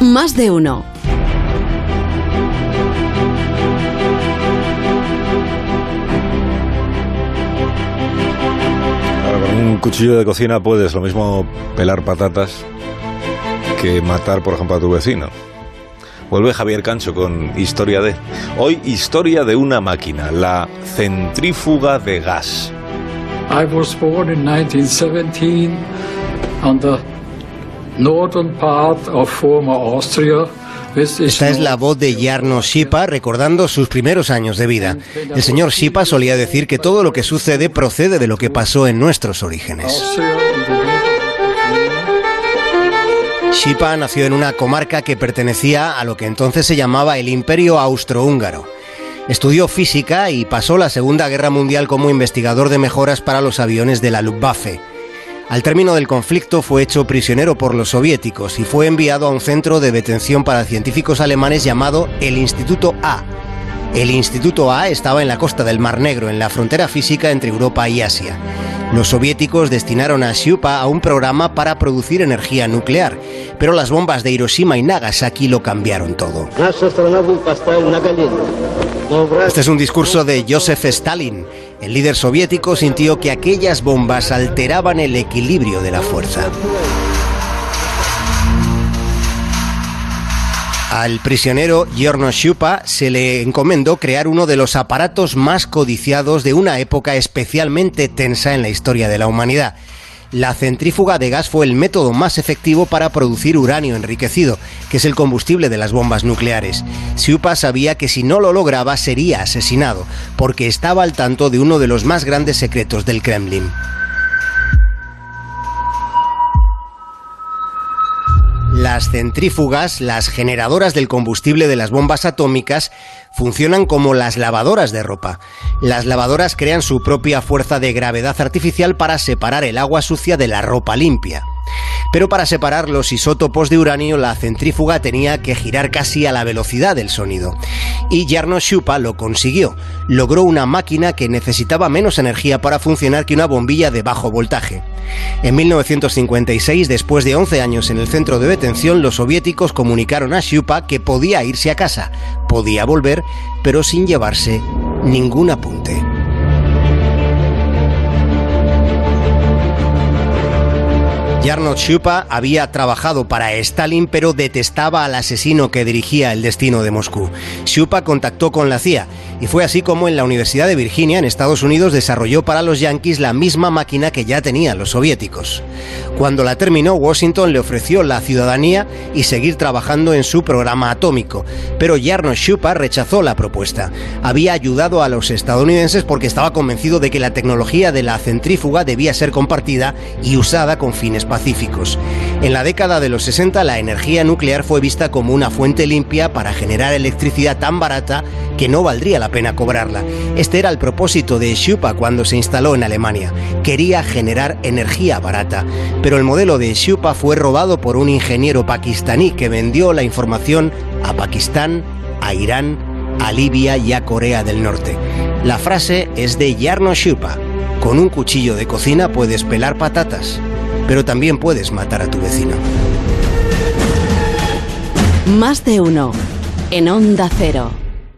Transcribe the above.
Más de uno. Ahora, con un cuchillo de cocina puedes lo mismo pelar patatas que matar, por ejemplo, a tu vecino. Vuelve Javier Cancho con Historia de. Hoy, historia de una máquina, la centrífuga de gas. I was born in 1917 on the Esta es la voz de Jarno Shipa recordando sus primeros años de vida. El señor Shipa solía decir que todo lo que sucede procede de lo que pasó en nuestros orígenes. Shipa nació en una comarca que pertenecía a lo que entonces se llamaba el Imperio Austrohúngaro. Estudió física y pasó la Segunda Guerra Mundial como investigador de mejoras para los aviones de la Luftwaffe. Al término del conflicto fue hecho prisionero por los soviéticos y fue enviado a un centro de detención para científicos alemanes llamado el Instituto A. El Instituto A estaba en la costa del Mar Negro, en la frontera física entre Europa y Asia. Los soviéticos destinaron a Shupa a un programa para producir energía nuclear, pero las bombas de Hiroshima y Nagasaki lo cambiaron todo. Este es un discurso de Joseph Stalin. El líder soviético sintió que aquellas bombas alteraban el equilibrio de la fuerza. Al prisionero Giorno Shupa se le encomendó crear uno de los aparatos más codiciados de una época especialmente tensa en la historia de la humanidad. La centrífuga de gas fue el método más efectivo para producir uranio enriquecido, que es el combustible de las bombas nucleares. Shupa sabía que si no lo lograba sería asesinado, porque estaba al tanto de uno de los más grandes secretos del Kremlin. Las centrífugas, las generadoras del combustible de las bombas atómicas, funcionan como las lavadoras de ropa. Las lavadoras crean su propia fuerza de gravedad artificial para separar el agua sucia de la ropa limpia. Pero para separar los isótopos de uranio, la centrífuga tenía que girar casi a la velocidad del sonido. Y Jarno Shupa lo consiguió. Logró una máquina que necesitaba menos energía para funcionar que una bombilla de bajo voltaje. En 1956, después de 11 años en el centro de detención, los soviéticos comunicaron a Shupa que podía irse a casa, podía volver, pero sin llevarse ningún apunte. Jarno Shupa había trabajado para Stalin pero detestaba al asesino que dirigía el destino de Moscú. Shupa contactó con la CIA y fue así como en la Universidad de Virginia, en Estados Unidos, desarrolló para los yanquis la misma máquina que ya tenían los soviéticos. Cuando la terminó, Washington le ofreció la ciudadanía y seguir trabajando en su programa atómico, pero Jarno Shupa rechazó la propuesta. Había ayudado a los estadounidenses porque estaba convencido de que la tecnología de la centrífuga debía ser compartida y usada con fines pacíficos. En la década de los 60 la energía nuclear fue vista como una fuente limpia para generar electricidad tan barata que no valdría la pena cobrarla. Este era el propósito de Shupa cuando se instaló en Alemania. Quería generar energía barata. Pero el modelo de Shupa fue robado por un ingeniero pakistaní que vendió la información a Pakistán, a Irán, a Libia y a Corea del Norte. La frase es de Yarno Shupa. Con un cuchillo de cocina puedes pelar patatas, pero también puedes matar a tu vecino. Más de uno. En Onda Cero.